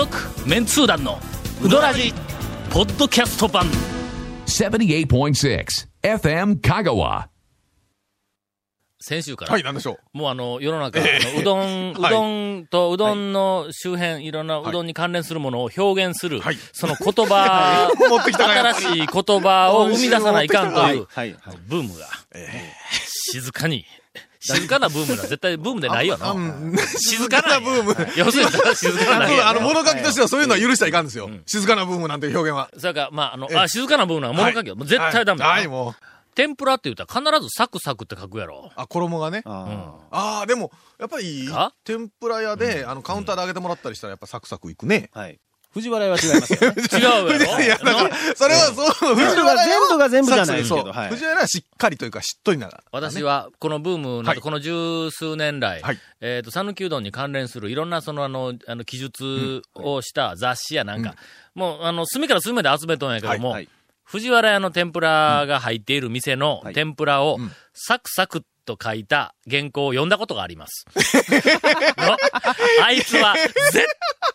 続メンツー団のウドラジポッドキャスト版。78.6 FM Kagawa. 先週から、はい、なんでしょう。もうあの、世の中、あのうどん、うはい。どんとうどんの周辺、いろんなうどんに関連するものを表現する、はい。その言葉、新しい言葉を生み出さないかんという、はい。ブームが、静かに、静かなブームだ。絶対ブームでないよな。うん静かなブーム。要するに、静かなあの、物書きとしてはそういうのは許しちゃいかんですよ。静かなブームなんて表現は。それから、まあ、あの、えあ、静かな部分は物書きよ。もう絶対ダメだなはい、もう。天ぷらって言ったら必ずサクサクって書くやろ。あ、衣がね。あああ、でも、やっぱりか、天ぷら屋で、あの、カウンターで揚げてもらったりしたら、やっぱサクサクいくね。あ。はい。藤原は違いますよね。違うやろいや、だから、それはそう、藤原は全部が全部じゃないですけどはい。藤原はしっかりというか、しっとりな。私は、このブームなはいど、この十数年来、はい。えっ、と、讃岐うどんに関連するいろんなその、あの、あの、記述をした雑誌やなんか、もう、あの、隅から隅まで集めとんやけども、はい。藤原屋の天ぷらが入っている店のはい。天ぷらをうん。サクサクと書いた原稿を読んだことがあります。の？あいつは絶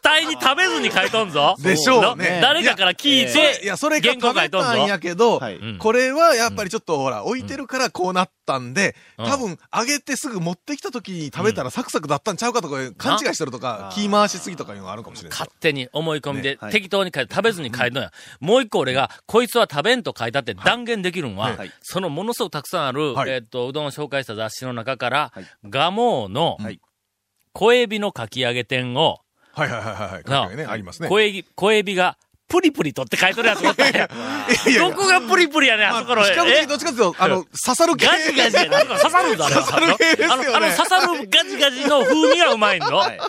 対に食べずに書いとんぞ。でしょうの？ね誰かから聞いて、いや、それが原稿書いとんぞたん。やけどはい、うんこれはやっぱりちょっとほら、置いてるからこうなったんで、うん。多分、揚げてすぐ持ってきた時に食べたらサクサクだったんちゃうかとか、勘違いしてるとか、気回しすぎとかいうのがあるかもしれない勝。手に思い込みで、適当に書いて、食べずに書いとん。や。もう一個俺が、こいつは食べんと書いたって断言できるんは、はい。そのものすごくたくさんある、はい。えっ、と、うどんを紹介した雑誌の中から、はい。ガモーの、はい。小エビのかき揚げ店を、はいはいはいはいなはい。ね、ありますね。小エビ、小エビが、プリプリとって書いてるやつおっどこがプリプリやねん、あまあそこの。比較的え？どっちかっていうと、あの、刺さる系。ガジガジやなんか刺さるんだ、あれは。刺さる系ですよねあの、あの刺さるガジガジの風味がうまいの。はい。ね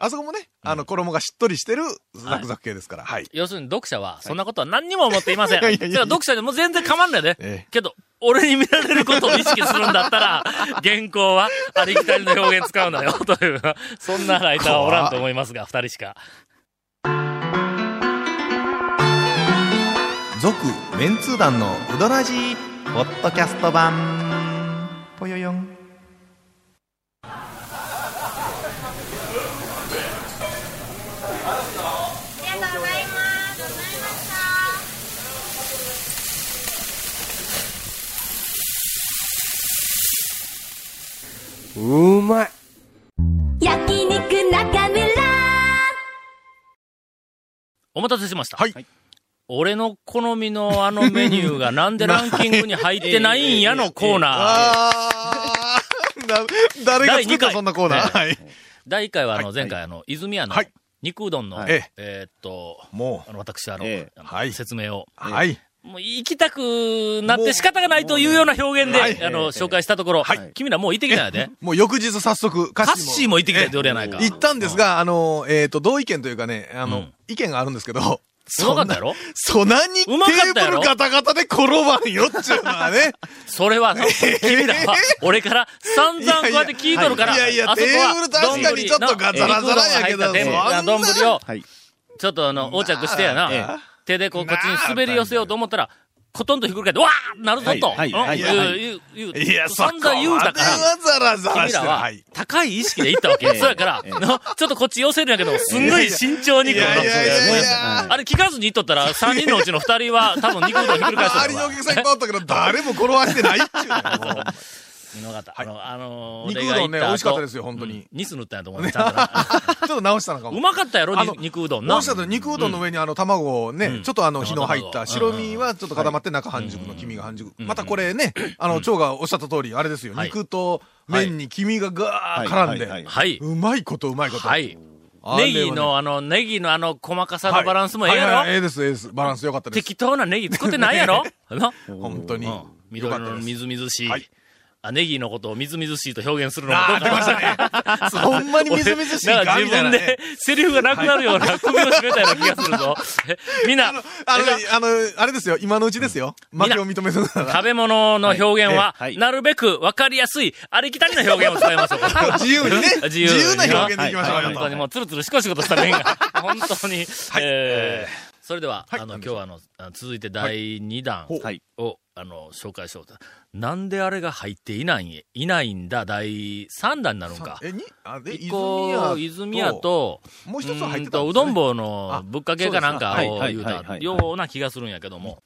あそこもね、あの、衣がしっとりしてるザクザク系ですから。はい。要するに読者は、そんなことは何にも思っていません。いやいやいやだから読者でも全然構わんないで。ええけど、俺に見られることを意識するんだったら、原稿はありきたりの表現使うなよ、という、そんなライターはおらんと思いますが、二人しか。続、メンツー団のうどらじポッドキャスト版。ぽよよん。うまい。焼肉中村お待たせしました。はい。俺の好みのあのメニューがなんでランキングに入ってないんやの コーナー。あーな誰が作ったそんな？コーナーはい。第1回はあのはい。前回あの、泉屋のはい。肉うどんの、ええ。えーっと、もあの私あの、説明を、う、はい。もう行きたくなって仕方がないというような表現で、はいあの、紹介したところ、はい。君らもう行ってきたんやで。もう翌日早速、カカッシーも行ってきたって俺やないか。行ったんですが、あの、えっと、同意見というかね、あのうん、意見があるんですけど、うまかったやろ？そんなにテーブルガタガタで転ばんよっちゅうのはね。それはの、君らは、俺から散々こうやって聞いとるから、いやいやあそこはテーブル確かにちょっとガザラザラやけど丼を、はい。ちょっとあの、横着してやな。ええ、手でこう、こっちに滑り寄せようと思ったら、コトンとひっくり返って、わーなるぞと。はいはいいう言う言ういや、そこ散々言うたから。君らは。高い意識で行ったわけ。そうやから、ちょっとこっち寄せるんやけど、すんごい慎重にあれ聞かずに行っとったら、3人のうちの2人は多分肉うどんひっくり返しと周りのお客さんいっぱいおったけど、誰も転がしてないっちゅうのもう見逃った。あの、あのー、肉うどんね美味しかったですよ本当にうんニス塗ったんやと思うね、ちゃんとな。ちょっと直したのかうも。まかったやろ、肉うどんな。直したと肉うどんの上にあの卵をね、うんちょっとあの火の入った白身はちょっと固まって中半熟の黄身が半熟。うんまたこれね、あの、蝶がおっしゃった通り、あれですよ。はい肉と麺に黄身がガーはい絡んはいはいで。はい。うまいことうまいこと。はい。ネギの、あの、ネギのあの、細かさのバランスもええやろ？はいはいはいええです、ええです。バランス良かったです。適当なネギ作ってないやろ？な 本当に。緑の。みずみずしい。ネギのことをみずみずしいと表現するのもどうかたね。ほんまにみずみずしいか？な自分で。セリフがなくなるような首を絞めたような気がするぞ。え みんな、あの、えあの、あれですよ。今のうちですよ。負けを認める。食べ物の表現は、なるべく分かりやすい、ありきたりな表現を使いましょう。自由にね。自自由な表現でいきましょう本当にもうツルツルシコシコとした面が、本当に、えーそれでは、はいあの、今日はあの、あ続いて第2弾を、はい。あの、紹介しようと。なんであれが入っていない、いないんだ、第3弾になるんか。え、に？あ、で、一個、泉屋、と、もう一つは入ってたねうどん坊のぶっかけかなんかを言うたような気がするんやけども、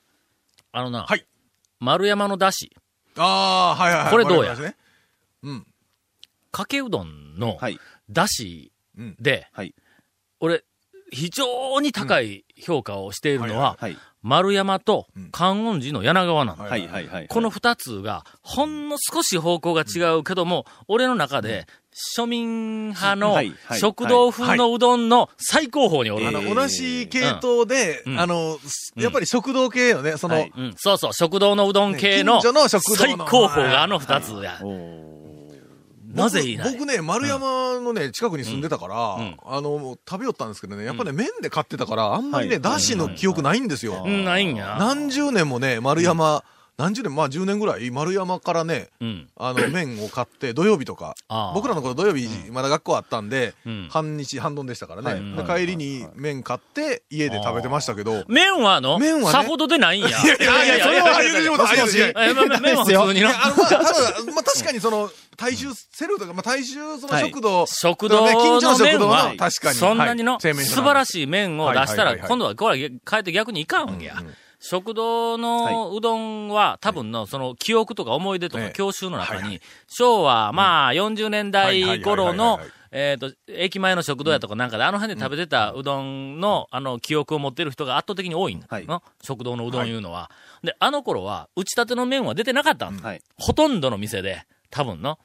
あのな、はい丸山のだし、ああ、はいはいはい。これどうや？ねうん。かけうどんのはい。だしうん。で、はい。俺、非常に高い評価をしているのは、はい。丸山とうん。観音寺の柳川なんだ。この二つが、ほんの少し方向が違うけども、俺の中で、庶民派の食堂風のうどんの最高峰におる。あの、えー。同じ系統で、うん。あの、やっぱり食堂系よね、その、そうそう、食堂のうどん系のね近所の食堂の。最高峰があの二つや。なぜいない？僕僕ね、丸山のね、近くに住んでたから、うん。あの、食べよったんですけどね、やっぱね、麺で買ってたから、あんまりね、はい。だしの記憶ないんですよ。うん、ないんや。何十年もね、丸山、何十年、まあ10年ぐらい、丸山からね、うん。あの、麺を買って、土曜日とか僕らの頃土曜日、まだ学校あったんで、うん。半日、半丼でしたからね。はい。で帰りに麺買って、家で食べてましたけど、麺はあの、麺はねさほどでないんや。いやいやいや、それは言うてしもたもしもしいやいやえ、ま麺は普通にのいや、。あの、まあ、まあ、確かにその、大衆セルとか、まあ、大衆そのはい。食堂、食堂ね近所のの食堂麺はの、確かに。そんなにのはい。素晴らしい麺を出したら、今度はこれは変えて逆にいかんわけや。食堂のうどんは多分の、その記憶とか思い出とかええ。教習の中に昭和、まあ、40年代頃のえっと、駅前の食堂やとかなんかで、あの辺で食べてたうどんの、あの、記憶を持ってる人が圧倒的に多いんだはい。の食堂のうどんいうのは。で、あの頃は、打ち立ての麺は出てなかったん。だはい。ほとんどの店で、多分の。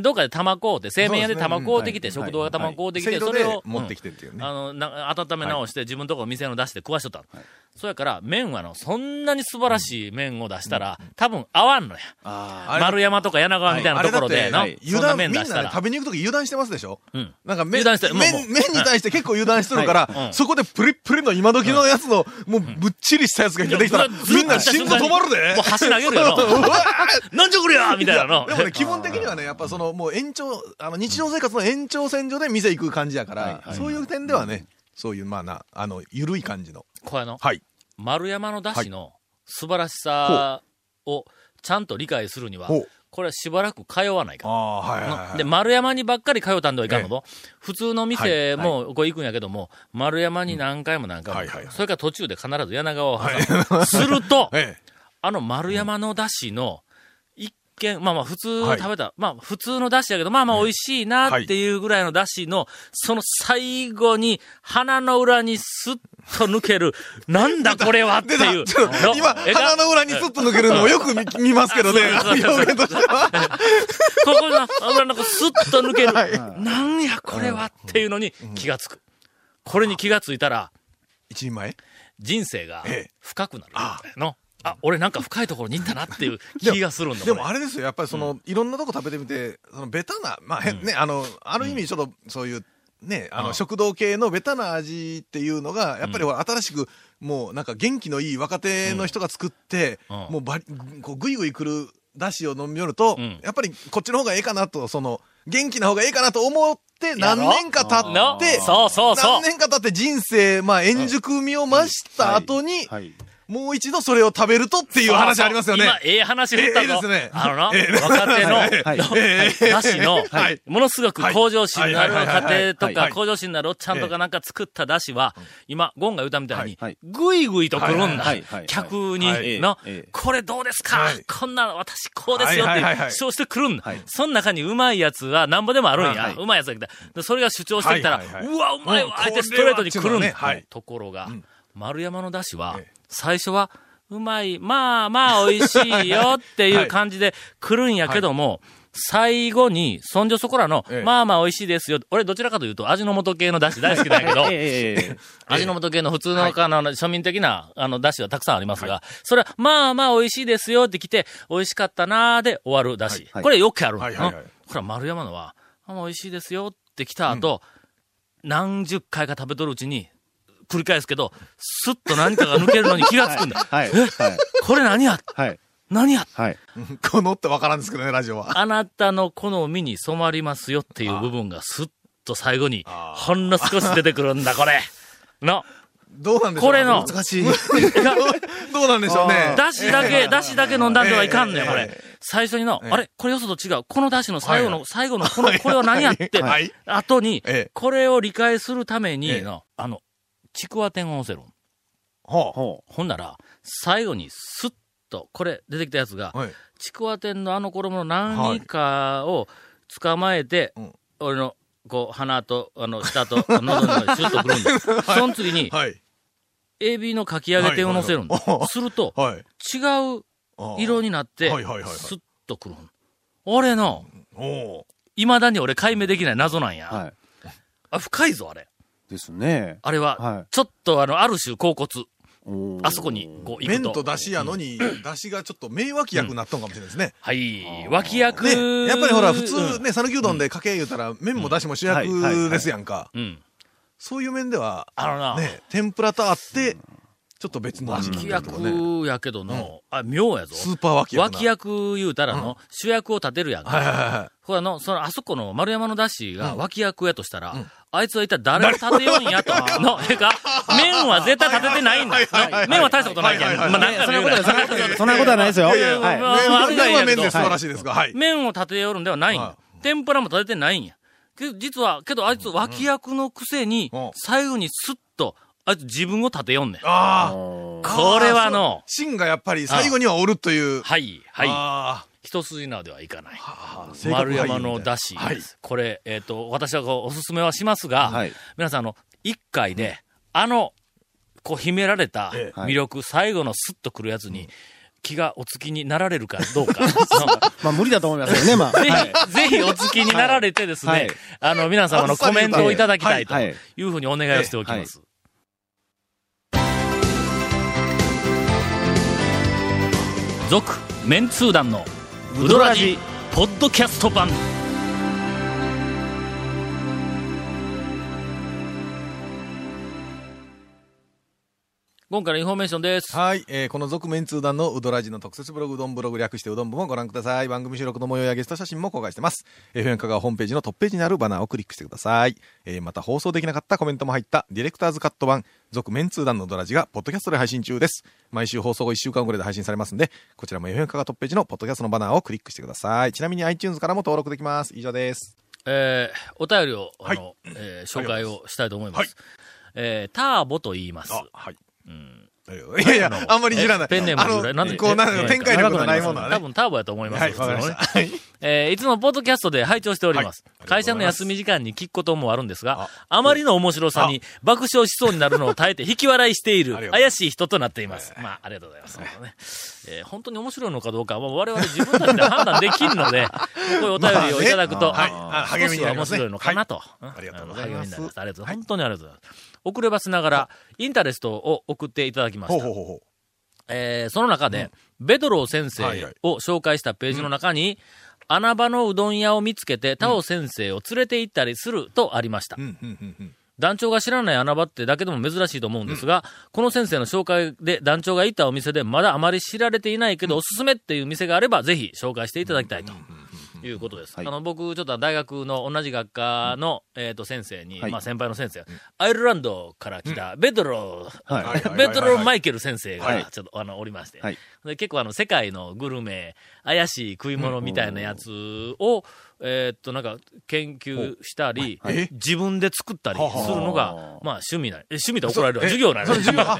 どっかで玉買うて、製麺屋で玉買うてきて、食堂が玉買うてきて、それを、持ってきてっていうね。あの、な、温め直して、自分のところ店の出して食わしとったの。そやから、麺はの、そんなに素晴らしい麺を出したら、多分合わんのや。ああれ丸山とか柳川みたいなところで、な。油断、みんなね、麺出したら。食べに行くとき油断してますでしょ？うん。なんか麺、油断してもう麺、に対して結構油断してるから、はい。うん。そこでプリップリの今時のやつの、もうぶっちりしたやつが出てきたら、みんな心臓止まるで。もう箸投げるよ。うの。わなんじゃこりゃみたいなの。でもね、気分的にはね、やっぱその、もう延長、あの、日常生活の延長線上で店行く感じやから、はい。はい。そういう点ではね、そういう、まあな、あの、ゆるい感じの。これの、はい。丸山の出汁の素晴らしさをちゃんと理解するにはこれはしばらく通わないかああ、はいはいはい。で、丸山にばっかり通ったんではいかんのと。普通の店はいもこう行くんやけども、丸山に何回も何回もはいはいはいそれから途中で必ず柳川を挟む。すると、ええ。あの丸山のだしの、一見、まあまあ普通はい。食べた、まあ普通のだしやけど、まあまあ美味しいなっていうぐらいのだしの、その最後に鼻の裏にスッと抜ける、なんだこれはっていう。今、えか鼻の裏にスッと抜けるのをよく見見ますけどね、表現 としては。ここの油の中スッと抜ける。はい。なんやこれはっていうのに気がつく。これに気がついたら、一人前？人生がええ。深くなる。の。あ、俺なんか深いところに行ったなっていう 気がするんだでもあれですよ、やっぱりその、いろんなとこ食べてみて、そのベタな、まあ、へんね、あの、ある意味ちょっとそういう、ね、あの、うん食堂系のベタな味っていうのが、やっぱり新しく、もうなんか元気のいい若手の人が作って、うん。もうばり、こう、ぐいぐい来る出汁を飲みよると、うん。やっぱりこっちの方がええかなと、その、元気な方がええかなと思って、何年か経のって、そうそうそう。何。年か経って人生、まあ、円熟味を増した後に、はい。もう一度それを食べるとっていう話ありますよね。今、ええ話振ったぞ。ええですね。あのな、ええ。若手の、だしの、はい。ものすごく向上心のある家庭とか、はい。向上心のあるおっちゃんとかなんか作っただしは、今、ゴンが言ったみたいにぐい。ぐい。と来るんだ。客はい。に、のええ、これどうですか？はい。こんな私こうですよって主張してくるんだ。はい。その中にうまいやつはなんぼでもあるんや。は。い。うまいやつが来た。でそれが主張してきたら、うわ、うまいわうん相手ストレートに来るんだ。ところがん、丸山のだしはええ、最初は、うまい、まあまあ美味しいよっていう感じで来るんやけども、最後に、そんじょそこらのええ、まあまあ美味しいですよ。俺どちらかというと味の素系のだし大好きなんやけど、え 味の素系の普通の、あの、庶民的な、あの、だしはたくさんありますが、それは、まあまあ美味しいですよって来て、美味しかったなーで終わるだし。はいこれよくある。はいはいは丸山のは、あ美味しいですよって来た後、何十回か食べとるうちに、繰り返すけど、スッと何かが抜けるのに気がつくんだ。はい。はい。これ何や？はい。何や？はい。このってわからんですけどね、ラジオは。あなたの好みに染まりますよっていう部分がスッと最後に、ほんの少し出てくるんだ、これ。の。どうなんでしょうこれの難しい。どうなんでしょうね。だしだけ、だしだけ飲んだんではいかんねん、ええこれえ。最初にの、ええあれ？これよそと違う。このだしの最後の、はい最後の、この、これは何やって、はい後にええ、これを理解するためにええの、あの、ちくわ天を乗せる。はほほんなら、最後にスッと、これ出てきたやつがあ、はい。ちくわ天のあの衣の何かを捕まえて、うん俺の、こう、鼻と、あの、下と、喉の中にシュッとくるんだ。その次に、はい。エビのかき揚げ天を乗せるんだ。はいはいはいすると、はい。違う色になって、はいはいはいはいスッとくるん。俺の、おー未だに俺解明できない謎なんや。う。はい。あ、深いぞ、あれ。ですね。あれは、はいちょっとあの、ある種、甲骨。あそこに、こう、行くと。麺と出汁やのに、出汁がちょっと名脇役になったのかもしれないですね。はい。脇役。ね、やっぱりほら、普うん通ね、讃岐うどんでかけ言うたら、麺も出汁も主役ですやんか。うん。そういう面では、あのな、ね、天ぷらとあって、ちょっと別の味に脇。役やけどの、あ、妙やぞ。スーパー脇役な。脇役言うたらの、主役を立てるやんか。はいはいはほらの、その、あそこの丸山の出汁がうん脇役やとしたら、んあいつは一体誰を立てようんやと。の、ええか麺は絶対立ててないんだ。麺は大したことないけん。まあ、そんなことはそんなことはないですよ。麺は麺で素晴らしいですが、はい。麺を立てよるんではないんやは。天ぷらも立ててないんや。けど実は、けどあいつ脇役のくせにうん、最後にスッと、あいつ自分を立てよんねん。ああ。これはの、芯がやっぱり最後にはおるという。はい、はい。あ一筋縄ではいかない。あ。丸山のだし、はい。これ、えっ、と、私はこうおすすめはしますが、はい皆さん、あの、一回で、あの、こう秘められたええ魅力、最後のスッとくるやつに、気がお付きになられるかどうか。まあ無理だと思いますよね、まあ。ぜひ、はいぜひお付きになられてですね、はいあの、皆様のコメントをいただきたいというふうにお願いをしておきます。続、メンツー団の、ウドラジ、ポッドキャスト版。今回のインフォメーションです。はい、えーこの続麺通団のうどらじの特設ブログ、うどんブログ略してうどん部もご覧ください。番組収録の模様やゲスト写真も公開してます。FM 香川ホームページのトップページにあるバナーをクリックしてください。えーまた放送できなかったコメントも入ったディレクターズカット版、続麺通団のうどらじがポッドキャストで配信中です。毎週放送後1週間ぐらいで配信されますんで、こちらも FM 香川トップページのポッドキャストのバナーをクリックしてください。ちなみに iTunes からも登録できます。以上です。えーお便りを、あの、はいえー紹介をしたいと思います。はいえーターボと言います。はい。うんいやいや、あんまり知らない。えペンネームの由来あの、なんでこう、なんえ展開力のないものはね。多分ターボやと思います。はい、わかりまし普通のね。えーいつもポッドキャストで拝聴しております。はい会社の休み時間に聞くこともあるんですが、ああまりの面白さに爆笑しそうになるのを耐えて 引き笑いしている怪しい人となっています。まあ、ありがとうございます。本当ねえー本当に面白いのかどうかは我々自分たちで判断できるので、こういうお便りをいただくと、少しは面白いのかなと。うんありがとうございます励みになります。ありがとうございます。本当にありがとうございます。遅ればせながら、インタレストを送っていただきました。ほうほ。うほう。えーその中で、ベドロー先生を紹介したページの中に、穴場のうどん屋を見つけて、タオ先生を連れて行ったりするとありました。団長が知らない穴場ってだけでも珍しいと思うんですが、この先生の紹介で団長が行ったお店でまだあまり知られていないけど、おすすめっていう店があれば、ぜひ紹介していただきたいと。いうことです。はい。あの、僕、ちょっと大学の同じ学科の、えっ、と、先生に、はい。まあ先輩の先生、アイルランドから来た、ベドロ ベドロー・マイケル先生はい。が、ちょっと、あの、おりまして、結構あの、世界のグルメ、怪しい食い物みたいなやつを、えーっと、なんか、研究したり、自分で作ったりするのが、まあ、趣味な、え趣味で怒られるわ。え？授業なの。そ れ授業あ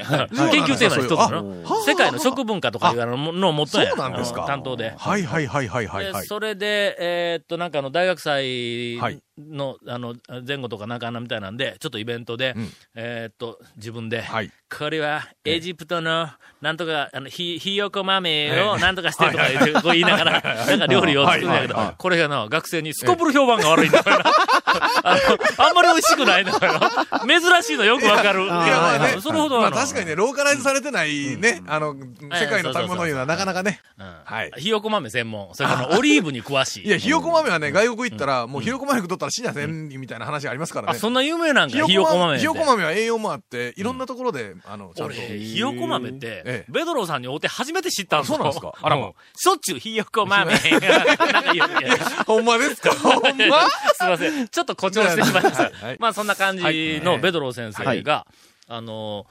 研究テーマの一つあのは世界の食文化とかいうあのものを元やそうなんですか。担当で。はいはいはいはいはいはい。でそれで、えーっと、なんかあの、大学祭はいの、あの、前後とかなんかなみたいなんで、ちょっとイベントで、うん。えーっと、自分で、はい。これは、エジプトの、なんとか、あの、ひ、ひよこ豆をなんとかしてとか言言いながら、なんか料理を作るんだけどこれがな、学生にすこぶる評判が悪いんだから、あの、あんまり美味しくないんだから、珍しいのよくわかる。いや、まあね。それほどまあ確かにね、ローカライズされてないね、あの、世界の食べ物いうのはなかなかね。うん。はい。ひよこ豆専門。それからオリーブに詳しい。いや、ひよこ豆はね、外国行ったら、もうひよこ豆食っとったら死にゃせんみたいな話がありますからあ、ね。そんな有名なんか、ひよこ豆。ひよこ豆は栄養もあって、いろんなところで、あの、ちゃん俺、と。ひよこ豆ってええ、ベドローさんに会うて初めて知ったんですよそうなんですか？あらまうんしょっちゅうひよこ豆。ほんまですか？ほんますいません。ちょっと誇張してしまいました。まあそんな感じのベドロー先生が、あの、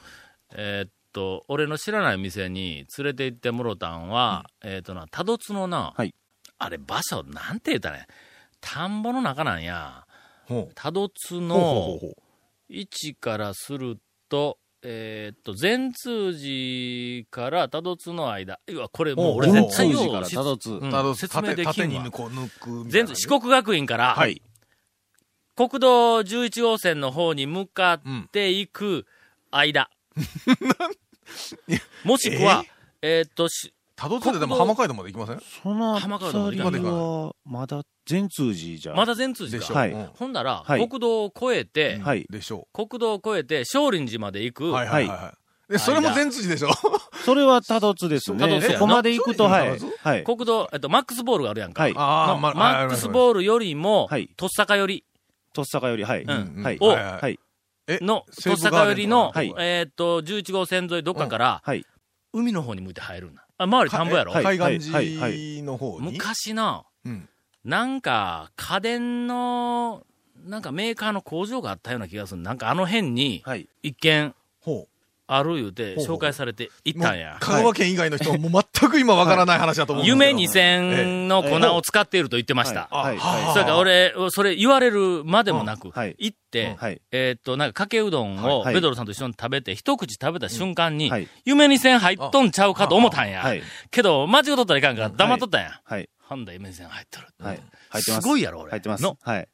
えーっと、俺の知らない店に連れて行ってもろたんは、えーっとな、多度津のな、はいあれ場所、なんて言ったらね、田んぼの中なんや。多度津の位置からすると、えーっと、善通寺から多度津の間。いや、これもう俺絶対ようから多度津うん説明できんわに。抜く四国学院から、はい。国道11号線の方に向かっていく間。もしくは、えーっと、し多度津ででも浜街道まで行きません？その浜辺りは、まだ全通寺じゃ。まだ善通寺か。でしょはいうんほんなら、はい国道を越えて、はい。でしょ国道を越えて、少林寺まで行く、う。はいはいはいはい。で、それも全辻でしょ？それは多度津ですね。多度津やなそこまで行くと、はい。はい。国道、えっと、マックスボールがあるやんか。はいあのマックスボールよりも、はいとっさかよりとっさかより、はい。うんはい。をはいはいはい。えの、とっさかよりの、ガーデンとかえーっと、11号線沿いどっかから、はい。海の方に向いて入るんだ。あ、周り田んぼやろ、はい海岸寺の方に？昔な、うんなんか、家電の、なんかメーカーの工場があったような気がする。なんかあの辺に、はい。一軒ほある言うて、紹介されて行う。ったんや。香川県以外の人ももう全く今わからない話だと思う夢2000の粉を使っていると言ってました。はい。あはそれから俺、それ言われるまでもなく、行って、い。はい。えーっと、なんかかけうどんをはいベドロさんと一緒に食べて、一口食べた瞬間に、はい。夢2000入っとんちゃうかと思ったんや。はい。けど、間違うとったらいかんから黙っとったんや。はい。ほんだ夢2000入っとる。はい。入ってます。すごいやろ、俺。入ってます。の、はい。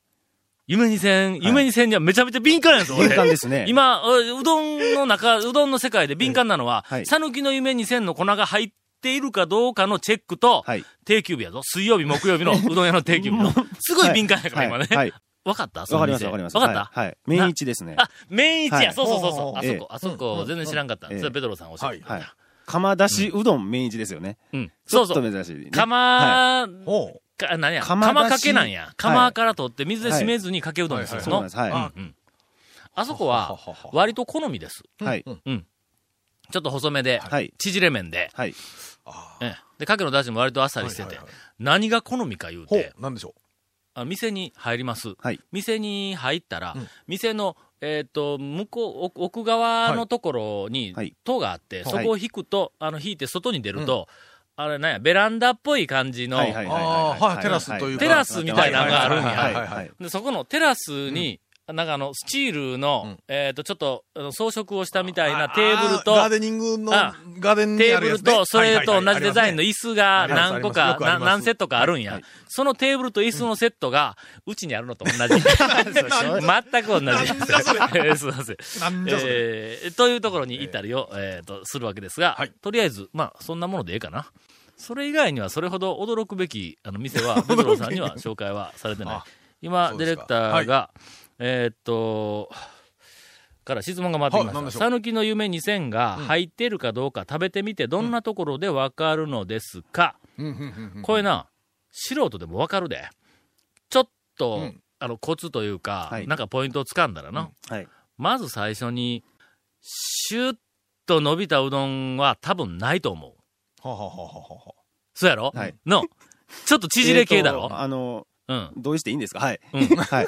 夢2000、夢2000にはめちゃめちゃ敏感やぞ、俺。敏感ですね。今、ううどんの中、うどんの世界で敏感なのははい、さぬきの夢2000の粉が入っているかどうかのチェックと、はい。定休日やぞ。水曜日、木曜日の うどん屋の定休日の。すごい敏感やから、今ね。はい。わかった？わかります、わかります。わかった？はい。麺一ですね。あ、麺一や、はいそうそうそうそう。あそこ、ええあそこ、全然知らんかった。そええれペドロさん教えて。はい。釜出しうどん麺一ですよね。うん。ちょっとそうそう。珍しいね。はい釜、ほか、何や、釜かけなんや。釜から取って水で締めずにかけうどんにするの。そうです。はうんうんあそこは、割と好みです。い。はい。ちょっと細めで、はい。縮れ麺で、はい。ええで、かけの出汁も割とあっさりしてて何が好みか言うほてう。、なんでしょあ店に入ります。はい。店に入ったらうん、店の、えっと、向こう、奥奥側のところにはい、戸があって、はいそこを引くと、あの、引いて外に出ると、あれなんや、ベランダっぽい感じの、はいはいはいあーはいテラスというか。テラスみたいなのがあるんや。はいはいはいで、そこのテラスに、なんかあの、スチールの、うん。えっ、と、ちょっと、装飾をしたみたいなあテーブルと、あガーデニングの、あガーデンにテーブルと、それと同じデザインのはい椅子が何個か、何セットかあるんや。はい。そのテーブルと椅子のセットが、うちにあるのと同じ。全く同じ。です。すいません。えーというところに行ったりを、えーと、するわけですが、はい。とりあえず、まあ、そんなものでええかな。それ以外には、それほど驚くべき、あの、店は、ベトロさんには紹介はされてない。あ。今、ディレクターが、えーっと、から質問が回ってきました。さぬきの夢2000が入っているかどうか食べてみて、どんなところでわかるのですか、うんうんうんうんこれな、素人でもわかるで。ちょっと、うんあの、コツというか、はいなんかポイントをつかんだらな。はい。まず最初に、シュッと伸びたうどんは多分ないと思う。はははははそうやろ？はいの、ちょっと縮れ系だろ？えーとあの、うん。同意していいんですか？はい。うん はい。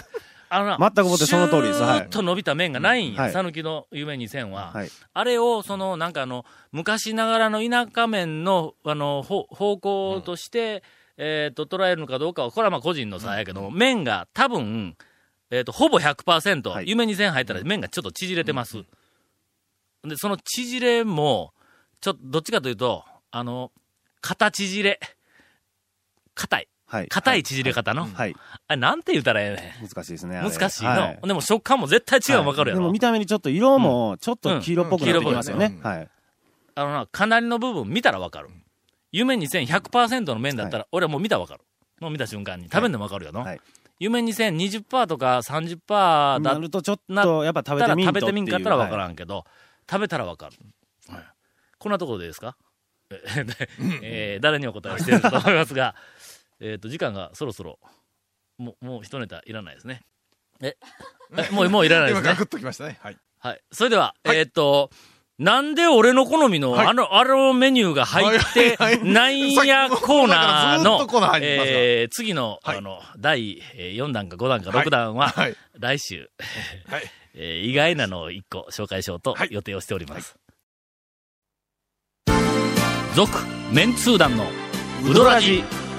あのな、全くもってその通りですはいシューッと伸びた麺がないんや。はいさぬきの夢2000は。はい。あれを、その、なんかあの、昔ながらの田舎麺の、あの、ほ方向として、えっ、と、捉えるのかどうかは、これはまあ個人の差やけども、麺が多分、えっ、と、ほぼ100%、はい夢2000入ったら麺がちょっと縮れてます。で、その縮れも、ちょっと、どっちかというと、あの、硬縮れ。硬い。はい。硬い縮れ方の？はい。あれ、なんて言うたらええねん。難しいですね。難しいの、はいでも食感も絶対違うの分かるやろ。でも見た目にちょっと色も、ちょっと黄色っぽくなってきますよねうん。はい。あのな、かなりの部分見たらわかる。夢2100%の麺だったら、俺はもう見たらわかる。もう見た瞬間に。食べんでもわかるよな。はい夢2020%とか30%だっなるとちょっなと、やっぱ食べたらてみんと食べてみんかったらわからん。んけど、食べたらわかる。はいこんなところでですか？ええー誰にお答えしてるかと思いますが、えっと、時間がそろそろ、もう、もう一ネタいらないですね。え、えもう、もういらないですね今ガク。ッときましたね。はい。はい。それでは、えーっと、なんで俺の好みの、はいあの、あのメニューが入ってはいはいないんやコーナーのえー次の、はいあの、第4弾か5弾かはい6弾は、はい。来週、はい。えー意外なのを一個紹介しようとはい予定をしております。続、メンツー団のウドラジ、